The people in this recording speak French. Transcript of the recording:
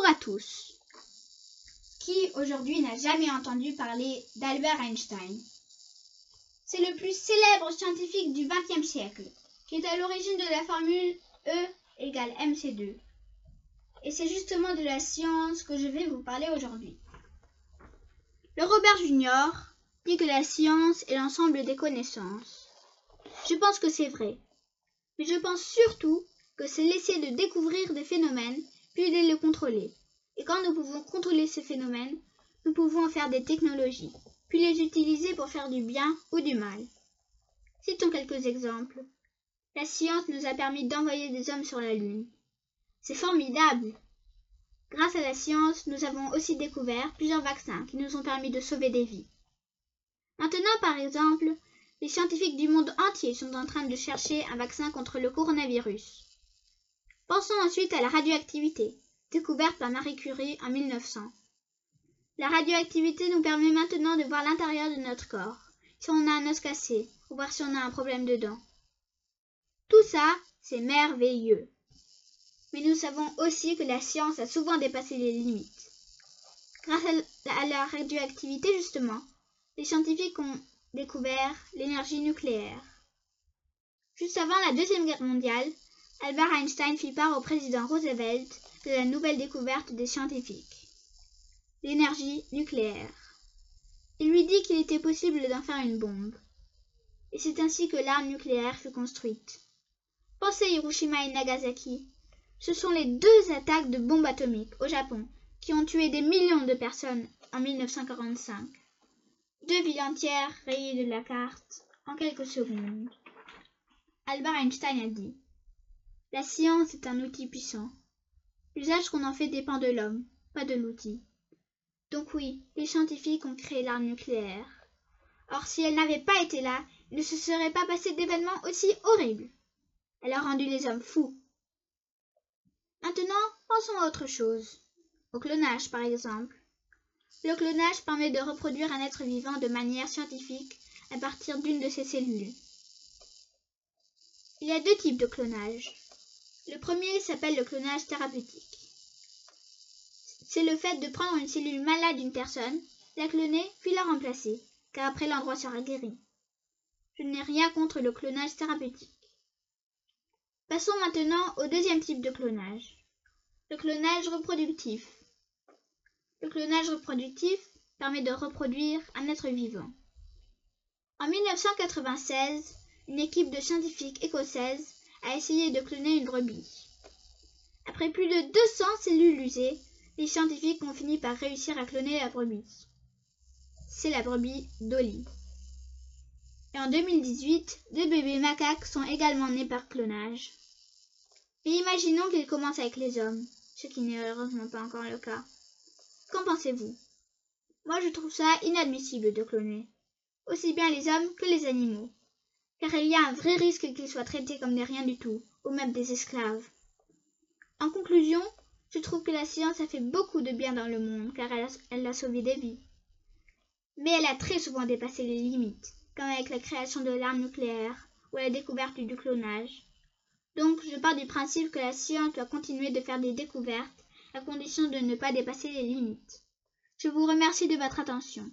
Bonjour à tous. Qui aujourd'hui n'a jamais entendu parler d'Albert Einstein? C'est le plus célèbre scientifique du XXe siècle, qui est à l'origine de la formule E égale mc2. Et c'est justement de la science que je vais vous parler aujourd'hui. Le Robert Junior dit que la science est l'ensemble des connaissances. Je pense que c'est vrai. Mais je pense surtout que c'est l'essai de découvrir des phénomènes puis de les contrôler. Et quand nous pouvons contrôler ces phénomènes, nous pouvons en faire des technologies, puis les utiliser pour faire du bien ou du mal. Citons quelques exemples. La science nous a permis d'envoyer des hommes sur la Lune. C'est formidable. Grâce à la science, nous avons aussi découvert plusieurs vaccins qui nous ont permis de sauver des vies. Maintenant, par exemple, les scientifiques du monde entier sont en train de chercher un vaccin contre le coronavirus. Pensons ensuite à la radioactivité, découverte par Marie Curie en 1900. La radioactivité nous permet maintenant de voir l'intérieur de notre corps, si on a un os cassé, ou voir si on a un problème de dents. Tout ça, c'est merveilleux. Mais nous savons aussi que la science a souvent dépassé les limites. Grâce à la radioactivité, justement, les scientifiques ont découvert l'énergie nucléaire. Juste avant la Deuxième Guerre mondiale, Albert Einstein fit part au président Roosevelt de la nouvelle découverte des scientifiques, l'énergie nucléaire. Il lui dit qu'il était possible d'en faire une bombe. Et c'est ainsi que l'arme nucléaire fut construite. Pensez Hiroshima et Nagasaki. Ce sont les deux attaques de bombes atomiques au Japon qui ont tué des millions de personnes en 1945. Deux villes entières rayées de la carte en quelques secondes. Albert Einstein a dit la science est un outil puissant. L'usage qu'on en fait dépend de l'homme, pas de l'outil. Donc oui, les scientifiques ont créé l'arme nucléaire. Or, si elle n'avait pas été là, il ne se serait pas passé d'événements aussi horribles. Elle a rendu les hommes fous. Maintenant, pensons à autre chose. Au clonage, par exemple. Le clonage permet de reproduire un être vivant de manière scientifique à partir d'une de ses cellules. Il y a deux types de clonage. Le premier s'appelle le clonage thérapeutique. C'est le fait de prendre une cellule malade d'une personne, la cloner, puis la remplacer, car après l'endroit sera guéri. Je n'ai rien contre le clonage thérapeutique. Passons maintenant au deuxième type de clonage. Le clonage reproductif. Le clonage reproductif permet de reproduire un être vivant. En 1996, une équipe de scientifiques écossaises a essayé de cloner une brebis. Après plus de 200 cellules usées, les scientifiques ont fini par réussir à cloner la brebis. C'est la brebis Dolly. Et en 2018, deux bébés macaques sont également nés par clonage. Mais imaginons qu'ils commencent avec les hommes, ce qui n'est heureusement pas encore le cas. Qu'en pensez-vous? Moi je trouve ça inadmissible de cloner, aussi bien les hommes que les animaux car il y a un vrai risque qu'ils soient traités comme des rien du tout, ou même des esclaves. En conclusion, je trouve que la science a fait beaucoup de bien dans le monde, car elle a, elle a sauvé des vies. Mais elle a très souvent dépassé les limites, comme avec la création de l'arme nucléaire ou la découverte du clonage. Donc, je pars du principe que la science doit continuer de faire des découvertes, à condition de ne pas dépasser les limites. Je vous remercie de votre attention.